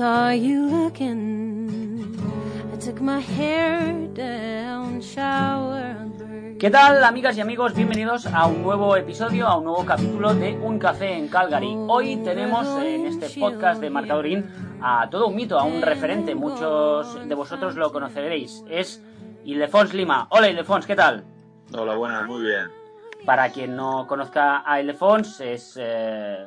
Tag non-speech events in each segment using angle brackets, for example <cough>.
saw you looking. I took my hair down, shower ¿Qué tal, amigas y amigos? Bienvenidos a un nuevo episodio, a un nuevo capítulo de Un Café en Calgary. Hoy tenemos en este podcast de Marcadorín a todo un mito, a un referente. Muchos de vosotros lo conoceréis. Es Ildefons Lima. Hola, Ildefons, ¿qué tal? Hola, buenas, muy bien. Para quien no conozca a Ildefons, es eh,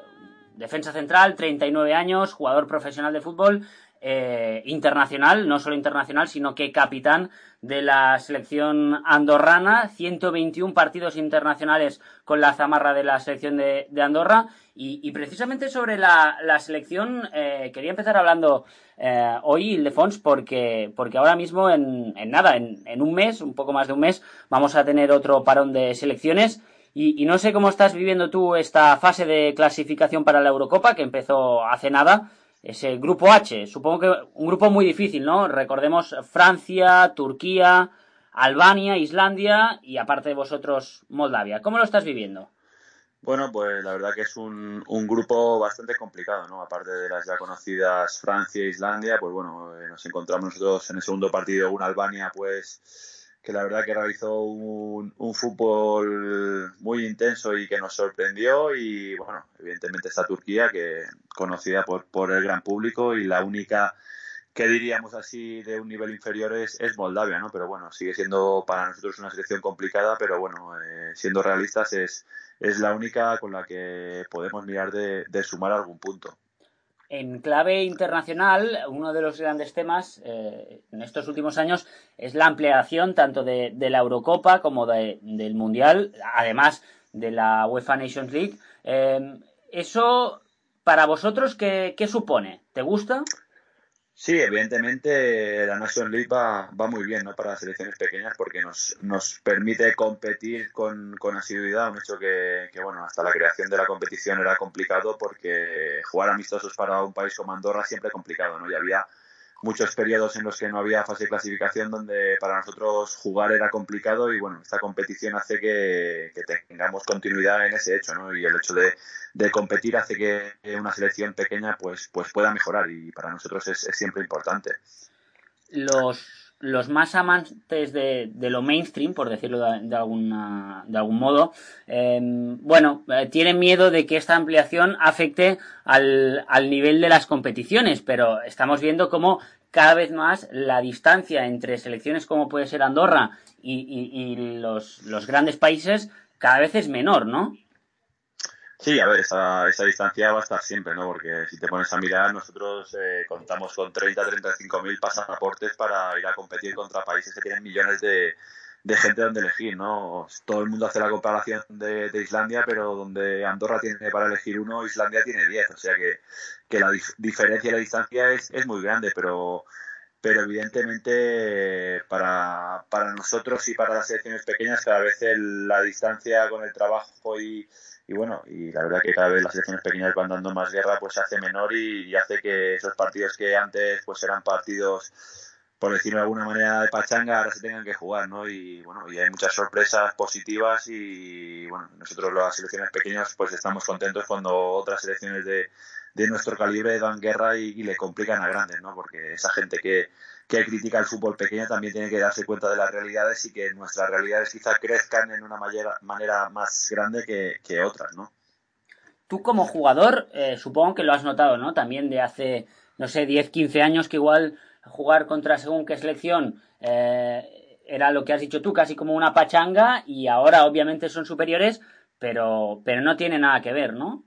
defensa central, 39 años, jugador profesional de fútbol, eh, internacional, no solo internacional, sino que capitán de la selección andorrana, 121 partidos internacionales con la zamarra de la selección de, Andorra. Y, precisamente sobre la, selección eh, quería empezar hablando eh, hoy, Ildefons, porque, porque ahora mismo, en, nada, en, un mes, un poco más de un mes, vamos a tener otro parón de selecciones. Y, y no sé cómo estás viviendo tú esta fase de clasificación para la Eurocopa, que empezó hace nada ese grupo H, supongo que un grupo muy difícil, ¿no? Recordemos Francia, Turquía, Albania, Islandia y aparte de vosotros Moldavia. ¿Cómo lo estás viviendo? Bueno, pues la verdad que es un, un grupo bastante complicado, ¿no? Aparte de las ya conocidas Francia e Islandia, pues bueno, eh, nos encontramos nosotros en el segundo partido con Albania, pues que la verdad que realizó un, un, fútbol muy intenso y que nos sorprendió y bueno, evidentemente está Turquía que conocida por, por el gran público y la única que diríamos así de un nivel inferior es, es Moldavia, ¿no? Pero bueno, sigue siendo para nosotros una selección complicada, pero bueno, eh, siendo realistas es, es la única con la que podemos mirar de, de sumar algún punto. En clave internacional, uno de los grandes temas eh, en estos últimos años es la ampliación tanto de, la Eurocopa como del Mundial, además de la UEFA Nations League. Eh, ¿Eso para vosotros qué supone? ¿Te gusta? Sí, evidentemente la National League va, muy bien ¿no? para las selecciones pequeñas porque nos, nos permite competir con, con asiduidad, un hecho que, que, bueno, hasta la creación de la competición era complicado porque jugar amistosos para un país como Andorra siempre es complicado, ¿no? Y había muchos periodos en los que no había fase de clasificación donde para nosotros jugar era complicado y bueno, esta competición hace que, tengamos continuidad en ese hecho, ¿no? Y el hecho de, competir hace que una selección pequeña pues, pues pueda mejorar y para nosotros es, siempre importante. Los, los más amantes de, lo mainstream, por decirlo de, alguna, de algún modo, em, bueno, eh, tienen miedo de que esta ampliación afecte al, al nivel de las competiciones, pero estamos viendo cómo cada vez más la distancia entre selecciones como puede ser Andorra y, los, grandes países cada vez es menor, ¿no? Sí, a ver, esa, esa distancia va a estar siempre, ¿no? Porque si te pones a mirar, nosotros eh, contamos con 30, 35 mil pasaportes para ir a competir contra países que tienen millones de, de gente donde elegir, ¿no? Todo el mundo hace la comparación de, Islandia, pero donde Andorra tiene para elegir uno, Islandia tiene diez, o sea que, que la diferencia y la distancia es, es muy grande, pero pero evidentemente para, para nosotros y para las selecciones pequeñas cada vez la distancia con el trabajo y, y bueno, y la verdad que cada vez las selecciones pequeñas van dando más guerra, pues se hace menor y, y hace que esos partidos que antes pues eran partidos por decirlo de alguna manera, de pachanga, ahora se tengan que jugar, ¿no? Y bueno, y hay muchas sorpresas positivas y bueno, nosotros las selecciones pequeñas pues estamos contentos cuando otras selecciones de, de nuestro calibre dan guerra y, le complican a grandes, ¿no? Porque esa gente que, que critica el fútbol pequeño también tiene que darse cuenta de las realidades y que nuestras realidades quizá crezcan en una manera, manera más grande que, que otras, ¿no? Tú como jugador, eh, supongo que lo has notado, ¿no? También de hace, no sé, 10, 15 años que igual jugar contra según qué selección eh, era lo que has dicho tú, casi como una pachanga, y ahora obviamente son superiores, pero, pero no tiene nada que ver, ¿no?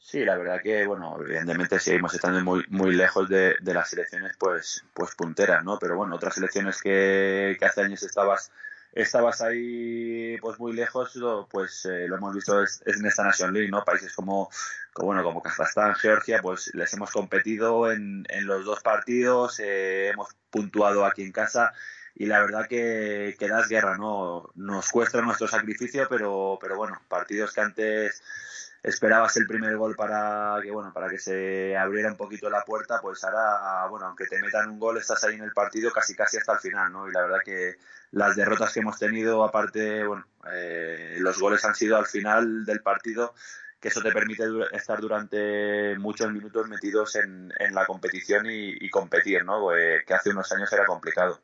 Sí, la verdad que, bueno, evidentemente seguimos estando muy, muy lejos de, de las selecciones pues, pues punteras, ¿no? Pero bueno, otras selecciones que, que hace años estabas estabas ahí pues muy lejos, pues eh, lo hemos visto es, en esta Nation League, ¿no? Países como, como bueno, como Kazajstán, Georgia, pues les hemos competido en, en los dos partidos, eh, hemos puntuado aquí en casa y la verdad que, que das guerra, ¿no? Nos cuesta nuestro sacrificio, pero, pero bueno, partidos que antes esperabas el primer gol para que bueno para que se abriera un poquito la puerta pues ahora bueno aunque te metan un gol estás ahí en el partido casi casi hasta el final no y la verdad que las derrotas que hemos tenido aparte bueno eh, los goles han sido al final del partido que eso te permite estar durante muchos minutos metidos en, en la competición y, competir, ¿no? Eh, que hace unos años era complicado.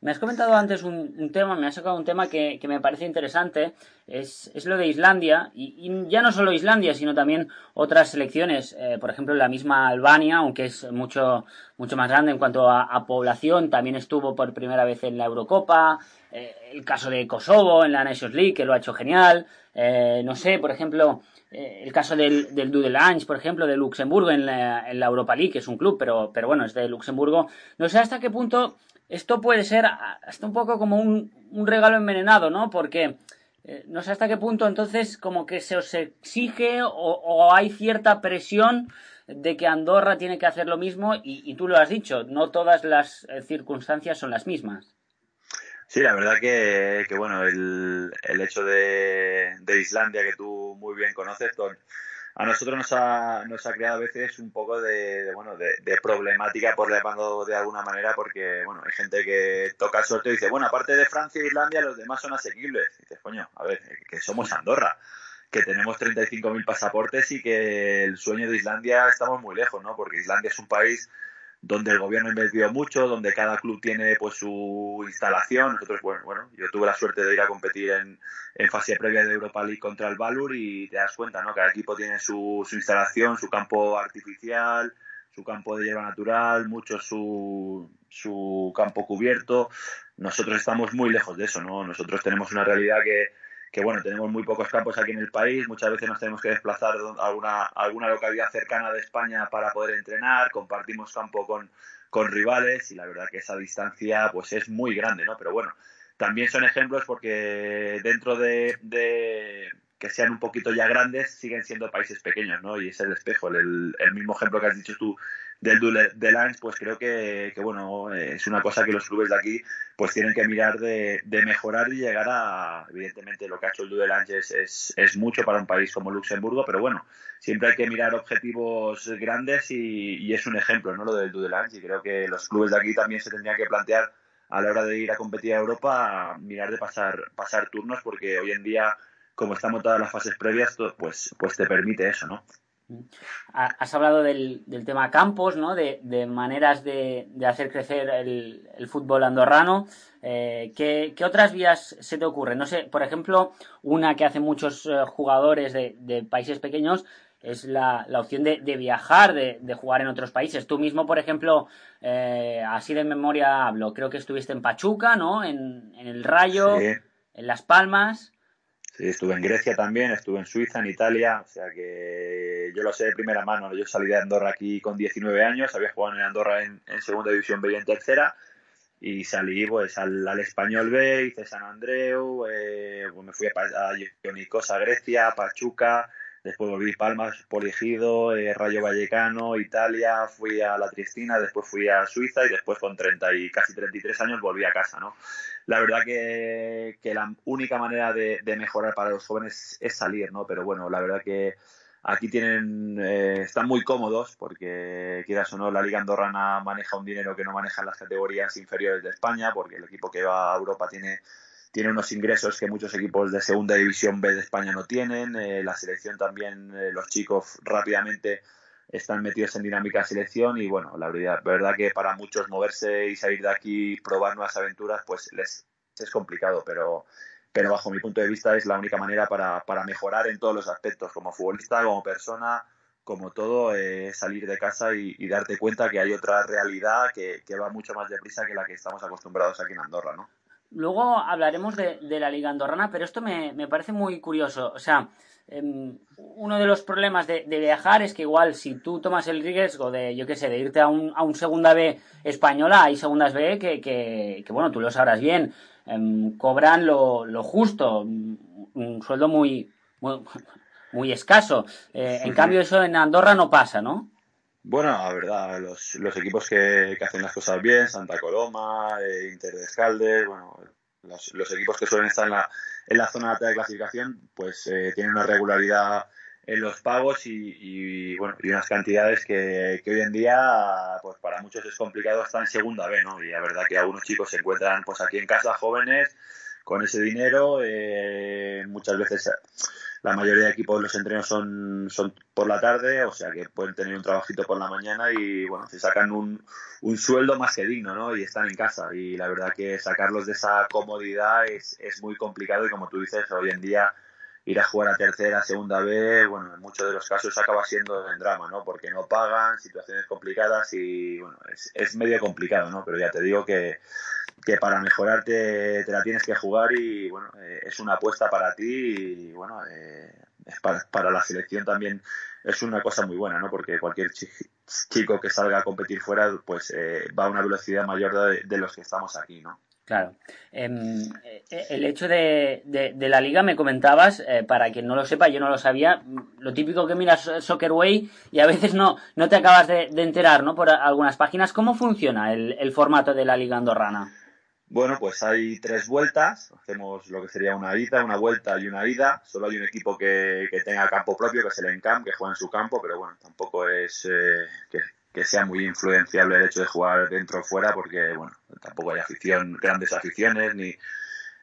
Me has comentado antes un, tema, me has sacado un tema que, me parece interesante, es, es lo de Islandia, y, ya no solo Islandia, sino también otras selecciones, eh, por ejemplo la misma Albania, aunque es mucho, mucho más grande en cuanto a, población, también estuvo por primera vez en la Eurocopa, eh, el caso de Kosovo en la Nations League, que lo ha hecho genial, eh, no sé, por ejemplo, el caso del, del Dudelange, por ejemplo, de Luxemburgo en la, en la, Europa League, que es un club, pero, pero bueno, es de Luxemburgo. No sé hasta qué punto esto puede ser hasta un poco como un, regalo envenenado, ¿no? Porque eh, no sé hasta qué punto entonces como que se os exige o, hay cierta presión de que Andorra tiene que hacer lo mismo y, tú lo has dicho, no todas las eh, circunstancias son las mismas. Sí, la verdad que, bueno, el, hecho de, de, Islandia que tú muy bien conoces, a nosotros nos ha, nos ha creado a veces un poco de, bueno, de, problemática, por llamarlo de alguna manera, porque bueno, hay gente que toca suerte y dice, bueno, aparte de Francia e Islandia, los demás son asequibles. Y dices, coño, a ver, que somos Andorra, que tenemos 35.000 pasaportes y que el sueño de Islandia estamos muy lejos, ¿no? Porque Islandia es un país donde el gobierno ha invertido mucho, donde cada club tiene pues su instalación. Nosotros, bueno, bueno yo tuve la suerte de ir a competir en, en fase previa de Europa League contra el Valur y te das cuenta, ¿no? Cada equipo tiene su, su instalación, su campo artificial, su campo de hierba natural, mucho su, su campo cubierto. Nosotros estamos muy lejos de eso, ¿no? Nosotros tenemos una realidad que que bueno, tenemos muy pocos campos aquí en el país, muchas veces nos tenemos que desplazar a alguna, alguna localidad cercana de España para poder entrenar, compartimos campo con, con rivales y la verdad que esa distancia pues es muy grande, ¿no? Pero bueno, también son ejemplos porque dentro de, de que sean un poquito ya grandes, siguen siendo países pequeños, ¿no? Y es el espejo, el, el mismo ejemplo que has dicho tú del de Lance, pues creo que, bueno, es una cosa que los clubes de aquí pues tienen que mirar de, mejorar y llegar a, evidentemente lo que ha hecho el Dudelange es, es, es, mucho para un país como Luxemburgo, pero bueno, siempre hay que mirar objetivos grandes y, es un ejemplo, ¿no? Lo del Dudelange y creo que los clubes de aquí también se tendrían que plantear a la hora de ir a competir a Europa, mirar de pasar, pasar turnos porque hoy en día como están montadas las fases previas, pues, pues te permite eso, ¿no? Has hablado del, tema campos, ¿no? De, maneras de, hacer crecer el, fútbol andorrano. Eh, ¿qué, otras vías se te ocurren? No sé, por ejemplo, una que hacen muchos eh, jugadores de, países pequeños es la, opción de, viajar, de, jugar en otros países. Tú mismo, por ejemplo, eh, así de memoria hablo, creo que estuviste en Pachuca, ¿no? En, el Rayo, en Las Palmas. Estuve en Grecia también, estuve en Suiza, en Italia, o sea que yo lo sé de primera mano. Yo salí de Andorra aquí con 19 años, había jugado en Andorra en, segunda división B y en tercera, y salí pues al, Español B, hice San Andreu, eh, pues me fui a, a Grecia, Pachuca, después volví a Palmas, Poligido, eh, Rayo Vallecano, Italia, fui a la Tristina, después fui a Suiza y después con 30 y casi 33 años volví a casa, ¿no? La verdad que, la única manera de, mejorar para los jóvenes es salir, ¿no? Pero bueno, la verdad que aquí tienen eh, están muy cómodos porque quieras o no la liga andorrana maneja un dinero que no manejan las categorías inferiores de España porque el equipo que va a Europa tiene tiene unos ingresos que muchos equipos de segunda división B de España no tienen. Eh, la selección también, eh, los chicos rápidamente están metidos en dinámica de selección y bueno, la verdad, que para muchos moverse y salir de aquí, probar nuevas aventuras, pues les es complicado, pero, pero bajo mi punto de vista es la única manera para, mejorar en todos los aspectos, como futbolista, como persona, como todo, eh, salir de casa y, darte cuenta que hay otra realidad que, que va mucho más deprisa que la que estamos acostumbrados aquí en Andorra, ¿no? Luego hablaremos de, la Liga Andorrana, pero esto me, parece muy curioso. O sea, em, uno de los problemas de, viajar es que igual si tú tomas el riesgo de, yo qué sé, de irte a un, a un segunda B española, hay segundas B que, que, bueno, tú lo sabrás bien, em, cobran lo, lo, justo, un sueldo muy, <laughs> muy, escaso. Eh, en cambio eso en Andorra no pasa, ¿no? Bueno, la verdad, los, los equipos que, que, hacen las cosas bien, Santa Coloma, eh, Inter de bueno, los, equipos que suelen estar en la, en la zona alta de clasificación, pues eh, tienen una regularidad en los pagos y, y, bueno y unas cantidades que, que, hoy en día pues para muchos es complicado estar en segunda B no y la verdad que algunos chicos se encuentran pues aquí en casa jóvenes con ese dinero eh, muchas veces la mayoría de equipos los entrenos son, son por la tarde, o sea que pueden tener un trabajito por la mañana y bueno, se sacan un, un sueldo más que digno, ¿no? Y están en casa. Y la verdad que sacarlos de esa comodidad es, es muy complicado y como tú dices, hoy en día ir a jugar a tercera, segunda vez, bueno, en muchos de los casos acaba siendo en drama, ¿no? Porque no pagan, situaciones complicadas y, bueno, es, es medio complicado, ¿no? Pero ya te digo que, que para mejorarte te la tienes que jugar y, bueno, eh, es una apuesta para ti y, bueno, eh, para, la selección también es una cosa muy buena, ¿no? Porque cualquier chico que salga a competir fuera, pues eh, va a una velocidad mayor de, los que estamos aquí, ¿no? Claro. Em, eh, el hecho de, de, la liga, me comentabas, para quien no lo sepa, yo no lo sabía, lo típico que miras Soccerway y a veces no, no te acabas de, enterar, ¿no? Por algunas páginas. ¿Cómo funciona el, el, formato de la liga andorrana? Bueno, pues hay tres vueltas, hacemos lo que sería una ida, una vuelta y una ida. Solo hay un equipo que, que tenga campo propio, que es el Encamp, que juega en su campo, pero bueno, tampoco es eh, que, sea muy influenciable el hecho de jugar dentro o fuera, porque bueno, tampoco hay afición, grandes aficiones ni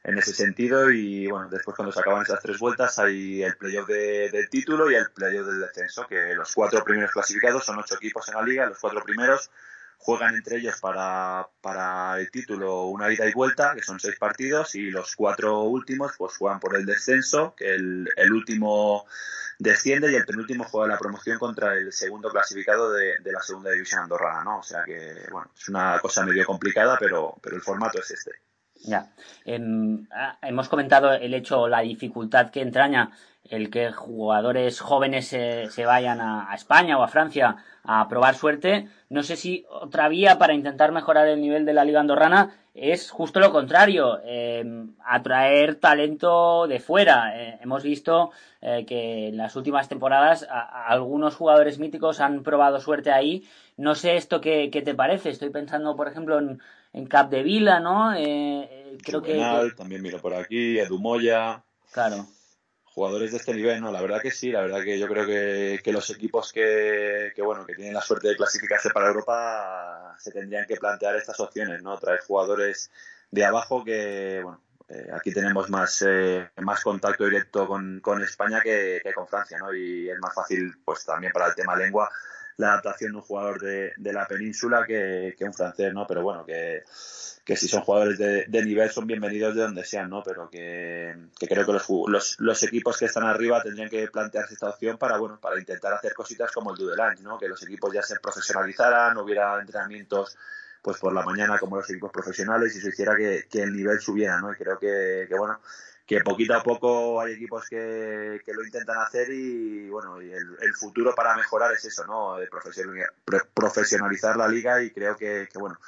en ese sentido. Y bueno, después cuando se acaban esas tres vueltas hay el playoff de, del título y el playoff del descenso, que los cuatro primeros clasificados son ocho equipos en la liga, los cuatro primeros juegan entre ellos para, para el título una ida y vuelta, que son seis partidos, y los cuatro últimos pues juegan por el descenso, que el, el último desciende y el penúltimo juega la promoción contra el segundo clasificado de, de, la segunda división andorrana, ¿no? O sea que, bueno, es una cosa medio complicada, pero, pero el formato es este. Ya. Eh, hemos comentado el hecho, la dificultad que entraña el que jugadores jóvenes se, se vayan a, a, España o a Francia a probar suerte. No sé si otra vía para intentar mejorar el nivel de la liga andorrana es justo lo contrario, eh, atraer talento de fuera. Eh, hemos visto eh, que en las últimas temporadas a, a algunos jugadores míticos han probado suerte ahí. No sé esto qué, qué te parece. Estoy pensando, por ejemplo, en, en Cap de Vila, ¿no? Eh, creo Juvenal, que, También miro por aquí, Edu Moya. Claro jugadores de este nivel, ¿no? La verdad que sí, la verdad que yo creo que, que los equipos que, que, bueno, que tienen la suerte de clasificarse para Europa se tendrían que plantear estas opciones, ¿no? Traer jugadores de abajo que, bueno, eh, aquí tenemos más, eh, más contacto directo con, con España que, que, con Francia, ¿no? Y es más fácil, pues también para el tema lengua, la adaptación de un jugador de, de la península que, que, un francés, ¿no? Pero bueno, que, que si son jugadores de, de, nivel son bienvenidos de donde sean, ¿no? Pero que, que creo que los, los, los, equipos que están arriba tendrían que plantearse esta opción para, bueno, para intentar hacer cositas como el Dudelange, ¿no? Que los equipos ya se profesionalizaran, hubiera entrenamientos pues por la mañana como los equipos profesionales y eso hiciera que, que el nivel subiera, ¿no? Y creo que, que bueno, que poquito a poco hay equipos que, que lo intentan hacer y bueno, y el, futuro para mejorar es eso, ¿no? De profesionalizar la liga y creo que, bueno,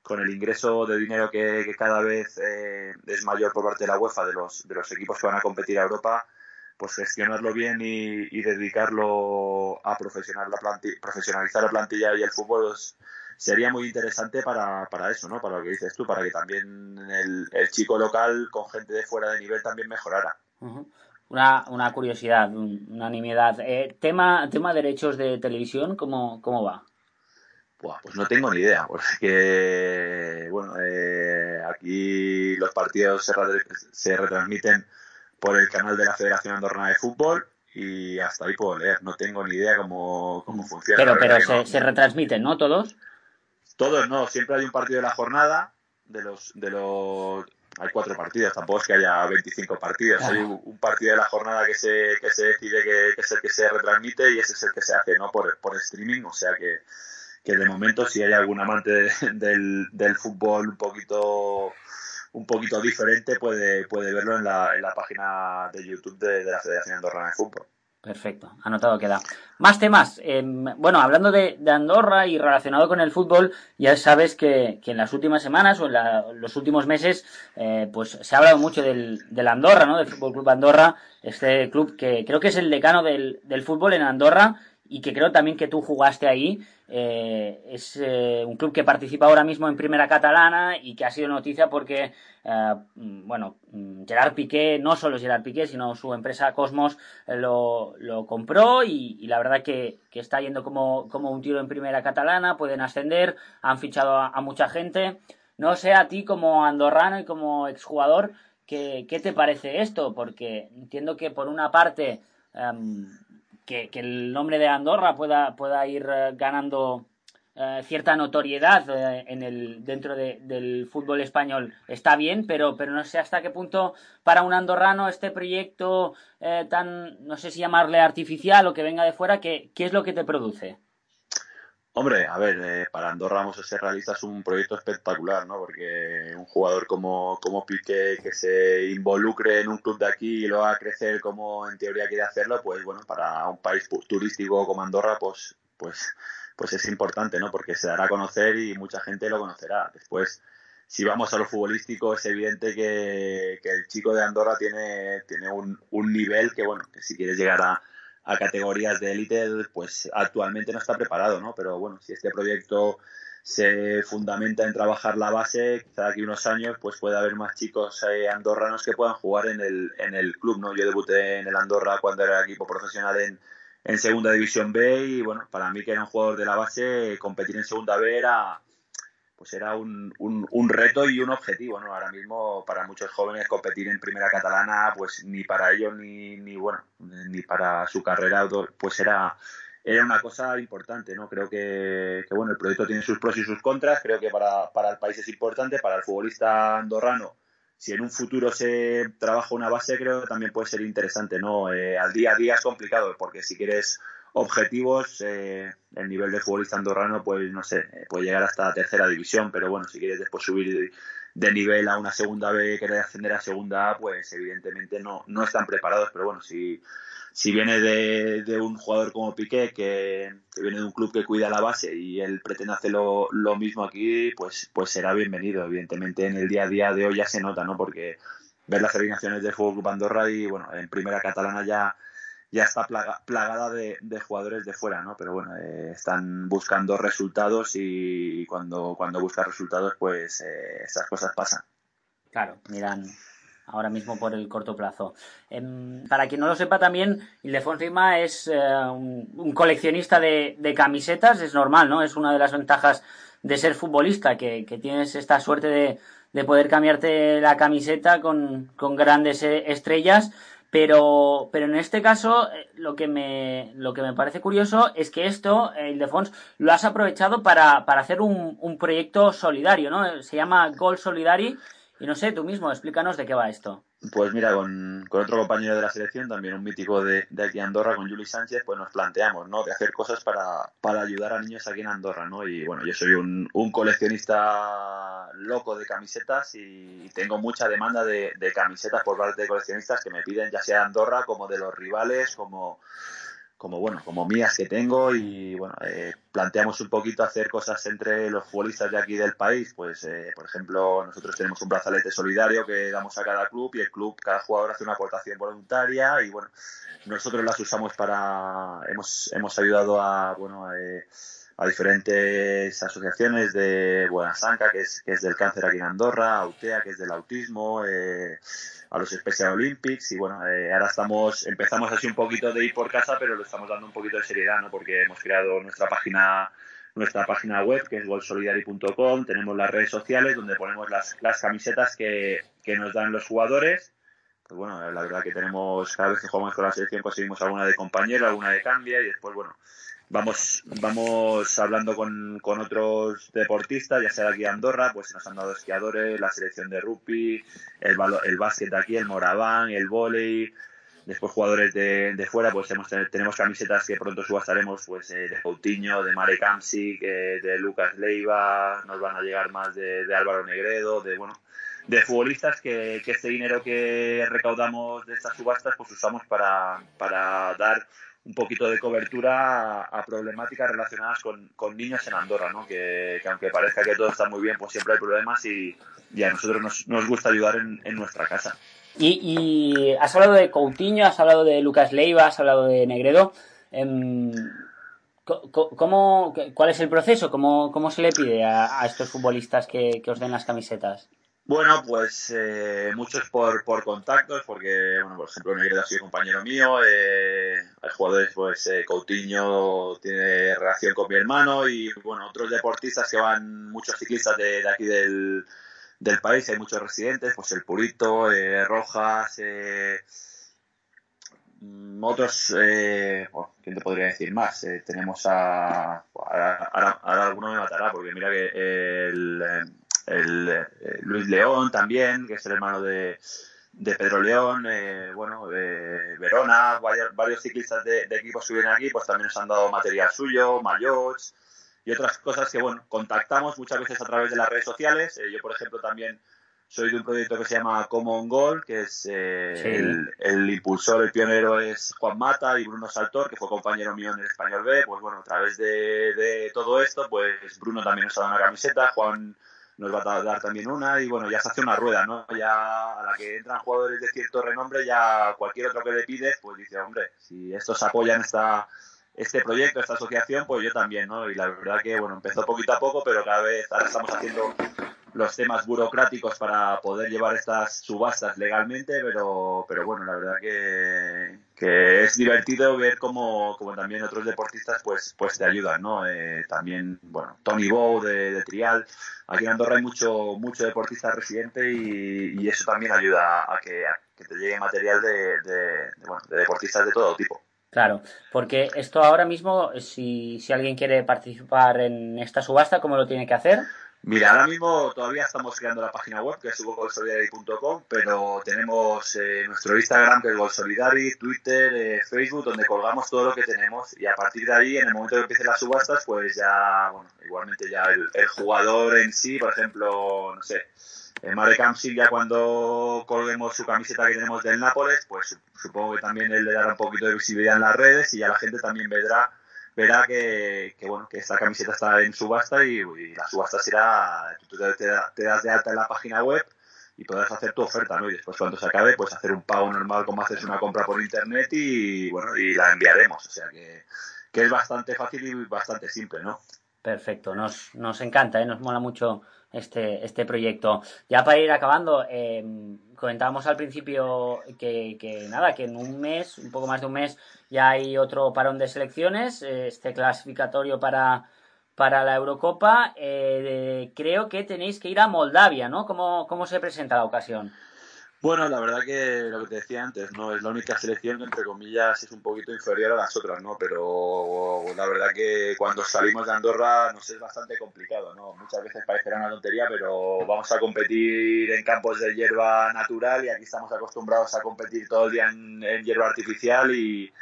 con el ingreso de dinero que, que cada vez eh, es mayor por parte de la UEFA de los, de los equipos que van a competir a Europa, pues gestionarlo bien y, y dedicarlo a la, plantilla, profesionalizar la plantilla y el fútbol es, sería muy interesante para, para eso, ¿no? Para lo que dices tú, para que también el, el chico local con gente de fuera de nivel también mejorara. Uh -huh. Una, una curiosidad, una nimiedad. Eh, tema, tema derechos de televisión, ¿cómo, cómo va? Pues no tengo ni idea, porque bueno, eh, aquí los partidos se, se retransmiten por el canal de la Federación Andorrana de Fútbol y hasta ahí puedo leer. No tengo ni idea cómo, cómo funciona. Pero, pero se, no. se retransmiten, ¿no? Todos. Todos no, siempre hay un partido de la jornada, de los, de los hay cuatro partidos, tampoco es que haya 25 partidos, claro. hay un partido de la jornada que se, que se decide que, que, es el que se retransmite y ese es el que se hace, ¿no? Por, por streaming, o sea que, que de momento si hay algún amante de, del, del fútbol un poquito un poquito diferente puede, puede verlo en la, en la página de YouTube de, de la Federación Andorrana de Fútbol. Perfecto, anotado queda. Más temas. Eh, bueno, hablando de, de, Andorra y relacionado con el fútbol, ya sabes que, que en las últimas semanas o en la, los últimos meses, eh, pues se ha hablado mucho del, del Andorra, ¿no? Del Fútbol Club Andorra, este club que creo que es el decano del, del fútbol en Andorra y que creo también que tú jugaste ahí. Eh, es eh, un club que participa ahora mismo en Primera Catalana y que ha sido noticia porque, eh, bueno, Gerard Piqué, no solo Gerard Piqué, sino su empresa Cosmos lo, lo compró y, la verdad que, que está yendo como, como, un tiro en Primera Catalana, pueden ascender, han fichado a, a mucha gente. No sé a ti como andorrano y como exjugador, ¿qué, qué te parece esto? Porque entiendo que por una parte em, que, el nombre de Andorra pueda, pueda ir eh, ganando eh, cierta notoriedad eh, en el, dentro de, del fútbol español está bien, pero, pero no sé hasta qué punto para un andorrano este proyecto tan, no sé si llamarle artificial o que venga de fuera, ¿qué, qué es lo que te produce? Hombre, a ver, eh, para Andorra vamos a ser realistas es un proyecto espectacular, ¿no? Porque un jugador como, como Piqué que se involucre en un club de aquí y lo haga crecer como en teoría quiere hacerlo, pues bueno, para un país turístico como Andorra, pues, pues pues es importante, ¿no? Porque se dará a conocer y mucha gente lo conocerá. Después, si vamos a lo futbolístico, es evidente que, el chico de Andorra tiene, tiene un, un, nivel que, bueno, que si quieres llegar a, a categorías de élite, pues actualmente no está preparado, ¿no? Pero bueno, si este proyecto se fundamenta en trabajar la base, quizá aquí unos años pues puede haber más chicos eh, andorranos que puedan jugar en el, en el club, ¿no? Yo debuté en el Andorra cuando era equipo profesional en, en segunda división B y bueno, para mí que era un jugador de la base, competir en segunda B era pues era un, un, reto y un objetivo, ¿no? Ahora mismo para muchos jóvenes competir en primera catalana, pues ni para ellos ni, ni bueno, ni para su carrera, pues era era una cosa importante, ¿no? Creo que, que bueno, el proyecto tiene sus pros y sus contras, creo que para, para el país es importante, para el futbolista andorrano si en un futuro se trabaja una base, creo que también puede ser interesante, ¿no? Eh, al día a día es complicado, porque si quieres objetivos, eh, el nivel de futbolista andorrano, pues no sé, eh, puede llegar hasta la tercera división, pero bueno, si quieres después subir de nivel a una segunda B, querer ascender a segunda A, pues evidentemente no, no están preparados, pero bueno, si si viene de, un jugador como Piqué, que, viene de un club que cuida la base y él pretende hacer lo, mismo aquí, pues, pues será bienvenido. Evidentemente en el día a día de hoy ya se nota, ¿no? Porque ver las alineaciones de Fútbol Club Andorra y, bueno, en primera catalana ya, ya está plagada de, jugadores de fuera, ¿no? Pero bueno, eh, están buscando resultados y cuando, cuando buscan resultados, pues eh, estas cosas pasan. Claro, miran ahora mismo por el corto plazo. Em, para quien no lo sepa también, Ildefons Rima es eh, un, coleccionista de, camisetas, es normal, ¿no? Es una de las ventajas de ser futbolista, que, tienes esta suerte de, poder cambiarte la camiseta con, grandes eh, estrellas. Pero, pero en este caso, eh, lo que me, lo que me parece curioso es que esto, Ildefons, lo has aprovechado para, para hacer un, un proyecto solidario, ¿no? Se llama Goal Solidary y no sé, tú mismo, explícanos de qué va esto. Pues mira, con, otro compañero de la selección, también un mítico de, de aquí Andorra, con Juli Sánchez, pues nos planteamos, ¿no? De hacer cosas para, para ayudar a niños aquí en Andorra, ¿no? Y bueno, yo soy un, un coleccionista loco de camisetas y tengo mucha demanda de, de camisetas por parte de coleccionistas que me piden ya sea Andorra como de los rivales, como como bueno, como mías que tengo y bueno, eh, planteamos un poquito hacer cosas entre los futbolistas de aquí del país, pues eh, por ejemplo nosotros tenemos un brazalete solidario que damos a cada club y el club, cada jugador hace una aportación voluntaria y bueno, nosotros las usamos para, hemos, hemos ayudado a, bueno, eh, a diferentes asociaciones de Buenasanca, que es, que es del cáncer aquí en Andorra, Autea, que es del autismo, eh, a los Special Olympics y bueno, eh, ahora estamos, empezamos así un poquito de ir por casa, pero lo estamos dando un poquito de seriedad, ¿no? Porque hemos creado nuestra página nuestra página web que es golsolidary.com, tenemos las redes sociales donde ponemos las, las camisetas que, que nos dan los jugadores. Pues bueno, la verdad que tenemos, cada vez que jugamos con la selección conseguimos alguna de compañero, alguna de cambia y después, bueno, vamos, vamos hablando con, con, otros deportistas, ya sea de aquí Andorra, pues nos han dado esquiadores, la selección de rugby, el, el básquet aquí, el moraván, el volei, después jugadores de, de fuera, pues hemos, tenemos camisetas que pronto subastaremos, pues eh, de Coutinho, de Mare Kamsi, de Lucas Leiva, nos van a llegar más de, de Álvaro Negredo, de bueno, de futbolistas que, que, este dinero que recaudamos de estas subastas pues usamos para, para dar un poquito de cobertura a, problemáticas relacionadas con, con, niños en Andorra, ¿no? Que, aunque parezca que todo está muy bien, pues siempre hay problemas y, a nosotros nos, nos, gusta ayudar en, en nuestra casa. Y, y, has hablado de Coutinho, has hablado de Lucas Leiva, has hablado de Negredo. Em, ¿Cómo, ¿Cuál es el proceso? ¿Cómo, cómo se le pide a, a estos futbolistas que, que os den las camisetas? Bueno, pues eh, muchos por, por contactos, porque, bueno, por ejemplo, Negredo ha sido compañero mío, eh, hay jugadores, pues eh, Coutinho tiene relación con mi hermano y, bueno, otros deportistas que van, muchos ciclistas de, de aquí del, del país hay muchos residentes, pues el Purito, eh, Rojas, eh, otros, eh, ¿quién te podría decir más? Tenemos a, ahora, alguno me matará, porque mira que el, el, Luis León también, que es el hermano de, de Pedro León, bueno, de Verona, varios, ciclistas de, de equipos que vienen aquí, pues también nos han dado material suyo, mayots, y otras cosas que, bueno, contactamos muchas veces a través de las redes sociales. Eh, yo, por ejemplo, también soy de un proyecto que se llama Common Goal, que es eh, el, impulsor, el pionero es Juan Mata y Bruno Saltor, que fue compañero mío en el Español B. Pues bueno, a través de, todo esto, pues Bruno también nos ha dado una camiseta, Juan nos va a dar también una y bueno, ya se hace una rueda, ¿no? Ya a la que entran jugadores de cierto renombre, ya cualquier otro que le pides, pues dice, hombre, si estos apoyan esta este proyecto, esta asociación, pues yo también, ¿no? Y la verdad que, bueno, empezó poquito a poco, pero cada vez estamos haciendo los temas burocráticos para poder llevar estas subastas legalmente, pero, pero bueno, la verdad que, que es divertido ver cómo, como también otros deportistas pues, pues te ayudan, ¿no? Eh, también, bueno, Tony Bow de, Trial, aquí en Andorra hay mucho, mucho deportista residente y, eso también ayuda a que, te llegue material de, bueno, de deportistas de todo tipo. Claro, porque esto ahora mismo, si, si alguien quiere participar en esta subasta, ¿cómo lo tiene que hacer? Mira, ahora mismo todavía estamos creando la página web, que es golsolidary.com, pero tenemos eh, nuestro Instagram, que es golsolidary, Twitter, eh, Facebook, donde colgamos todo lo que tenemos. Y a partir de ahí, en el momento que empiecen las subastas, pues ya, bueno, igualmente ya el jugador en sí, por ejemplo, no sé, en Marek Hamsik ya cuando colguemos su camiseta que tenemos del Nápoles, pues supongo que también él le dará un poquito de visibilidad en las redes y ya la gente también verá verá que, bueno que esta camiseta está en subasta y, la subasta será tú te, das de alta en la página web y podrás hacer tu oferta, ¿no? Y después cuando se acabe, pues hacer un pago normal como haces una compra por internet y bueno, y la enviaremos. O sea que, que es bastante fácil y bastante simple, ¿no? Perfecto, nos, nos encanta, ¿eh? nos mola mucho este, este proyecto. Ya para ir acabando, eh, comentábamos al principio que, que, nada, que en un mes, un poco más de un mes, ya hay otro parón de selecciones, este clasificatorio para, para la Eurocopa. Eh, creo que tenéis que ir a Moldavia, ¿no? ¿Cómo, ¿Cómo se presenta la ocasión? Bueno, la verdad que lo que te decía antes, ¿no? Es la única selección que, entre comillas, es un poquito inferior a las otras, ¿no? Pero la verdad que cuando salimos de Andorra nos es bastante complicado, ¿no? Muchas veces parecerá una tontería, pero vamos a competir en campos de hierba natural y aquí estamos acostumbrados a competir todo el día en, hierba artificial y,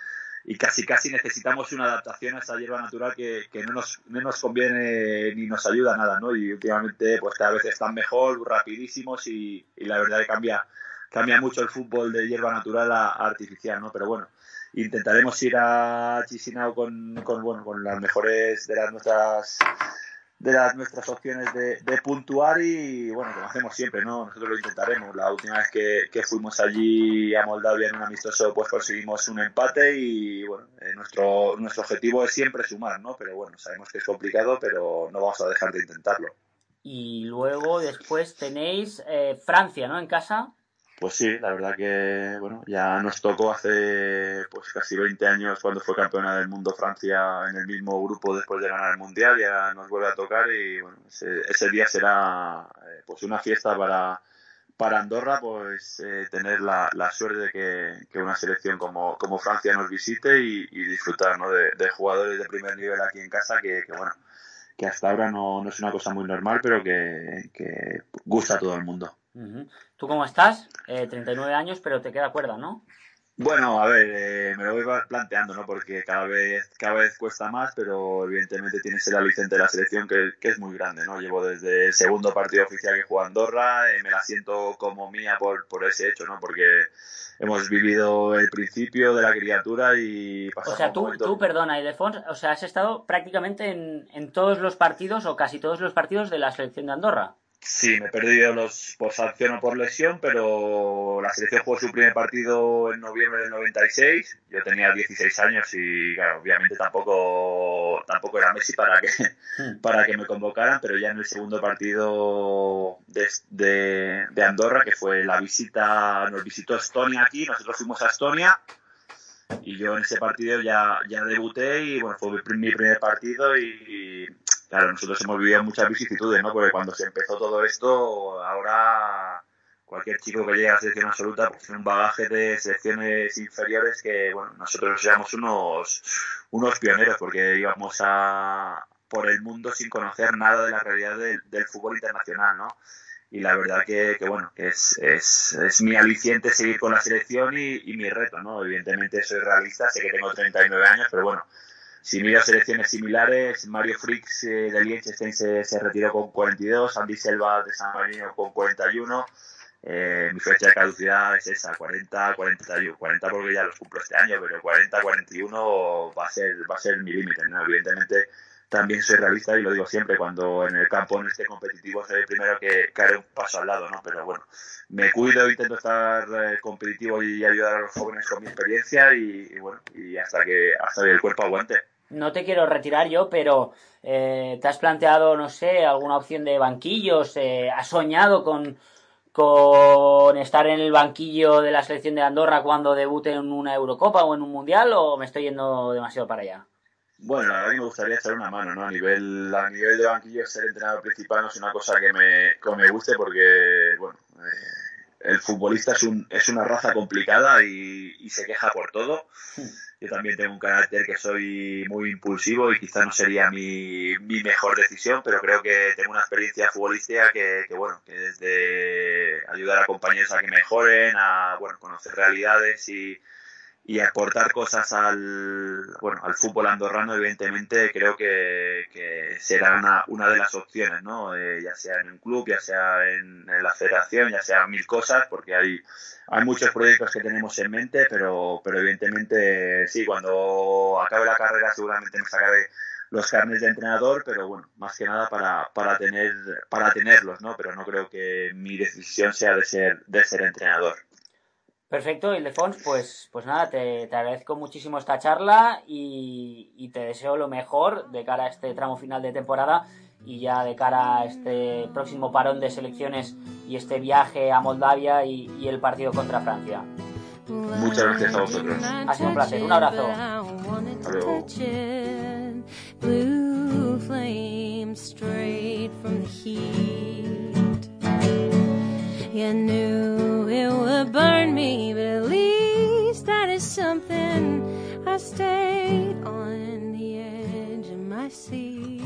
casi casi necesitamos una adaptación a esa hierba natural que, no, nos, no nos conviene ni nos ayuda nada, ¿no? Y últimamente pues cada vez están mejor, rapidísimos y, y la verdad que cambia cambia mucho el fútbol de hierba natural a, artificial, ¿no? Pero bueno, intentaremos ir a Chisinau con, con, bueno, con las mejores de las nuestras de las nuestras opciones de, puntuar y bueno, como hacemos siempre, ¿no? Nosotros lo intentaremos. La última vez que, fuimos allí a Moldavia en un amistoso, pues conseguimos un empate y bueno, eh, nuestro, nuestro objetivo es siempre sumar, ¿no? Pero bueno, sabemos que es complicado, pero no vamos a dejar de intentarlo. Y luego después tenéis eh, Francia, ¿no? En casa. Pues sí, la verdad que bueno, ya nos tocó hace pues casi 20 años cuando fue campeona del mundo Francia en el mismo grupo después de ganar el mundial, ya nos vuelve a tocar y bueno, ese, día será eh, pues una fiesta para, para Andorra, pues eh, tener la, suerte de que, una selección como, como Francia nos visite y, disfrutar ¿no? de, jugadores de primer nivel aquí en casa que, bueno, que hasta ahora no, no, es una cosa muy normal, pero que, que gusta a todo el mundo. ¿Tú cómo estás? Eh, 39 años, pero te queda cuerda, ¿no? Bueno, a ver, eh, me lo voy planteando, ¿no? Porque cada vez, cada vez cuesta más, pero evidentemente tienes el aliciente de la selección que, es muy grande, ¿no? Llevo desde el segundo partido oficial que juega Andorra, eh, me la siento como mía por, por ese hecho, ¿no? Porque hemos vivido el principio de la criatura y O sea, tú, tú, perdona, Ildefonso, o sea, has estado prácticamente en, en todos los partidos o casi todos los partidos de la selección de Andorra. Sí, me he perdido los por sanción o por lesión, pero la selección jugó su primer partido en noviembre del 96. Yo tenía 16 años y, claro, obviamente tampoco tampoco era Messi para que hmm. para que me convocaran, pero ya en el segundo partido de, de, Andorra, que fue la visita, nos visitó Estonia aquí, nosotros fuimos a Estonia y yo en ese partido ya, ya debuté y bueno, fue mi primer partido y claro, nosotros hemos vivido muchas vicisitudes, ¿no? Porque cuando se empezó todo esto, ahora cualquier chico que llegue a selección absoluta pues tiene un bagaje de selecciones inferiores que, bueno, nosotros éramos unos, unos pioneros porque íbamos a, por el mundo sin conocer nada de la realidad del fútbol internacional, ¿no? Y la verdad que, bueno, es, es, es, mi aliciente seguir con la selección y, y, mi reto, ¿no? Evidentemente soy realista, sé que tengo 39 años, pero bueno, si miro selecciones similares, Mario Fricks eh, de Liechtenstein se, se retiró con 42, Andy Selva de San Marino con 41, eh, mi fecha de caducidad es esa, 40, 41, 40 porque ya los cumplo este año, pero 40, 41 va a ser, va a ser mi límite, ¿no? Evidentemente también soy realista y lo digo siempre, cuando en el campo no esté competitivo soy el primero que, cae un paso al lado, ¿no? Pero bueno, me cuido, intento estar eh, competitivo y ayudar a los jóvenes con mi experiencia y, y, bueno, y hasta que hasta que el cuerpo aguante. No te quiero retirar yo, pero eh, ¿te has planteado, no sé, alguna opción de banquillos? Eh, ¿Has soñado con, con estar en el banquillo de la selección de Andorra cuando debute en una Eurocopa o en un Mundial o me estoy yendo demasiado para allá? Bueno, a mí me gustaría echar una mano, ¿no? A nivel, a nivel de banquillo, ser entrenador principal no es una cosa que me, que me guste porque, bueno, eh, el futbolista es, un, es una raza complicada y, y se queja por todo. Yo también tengo un carácter que soy muy impulsivo y quizá no sería mi, mi mejor decisión, pero creo que tengo una experiencia futbolística que, que, bueno, que desde ayudar a compañeros a que mejoren, a, bueno, conocer realidades y, y aportar cosas al bueno al fútbol andorrano evidentemente creo que, que será una, una de las opciones no eh, ya sea en un club ya sea en, la federación ya sea mil cosas porque hay hay muchos proyectos que tenemos en mente pero pero evidentemente sí cuando acabe la carrera seguramente me sacaré los carnes de entrenador pero bueno más que nada para para tener para tenerlos no pero no creo que mi decisión sea de ser de ser entrenador Perfecto, Ildefons, pues, pues nada, te, te, agradezco muchísimo esta charla y, y, te deseo lo mejor de cara a este tramo final de temporada y ya de cara a este próximo parón de selecciones y este viaje a Moldavia y, y el partido contra Francia. Muchas gracias a vosotros. Ha sido un placer, un abrazo. Knew it would burn me, but at least that is something I stayed on the edge of my seat.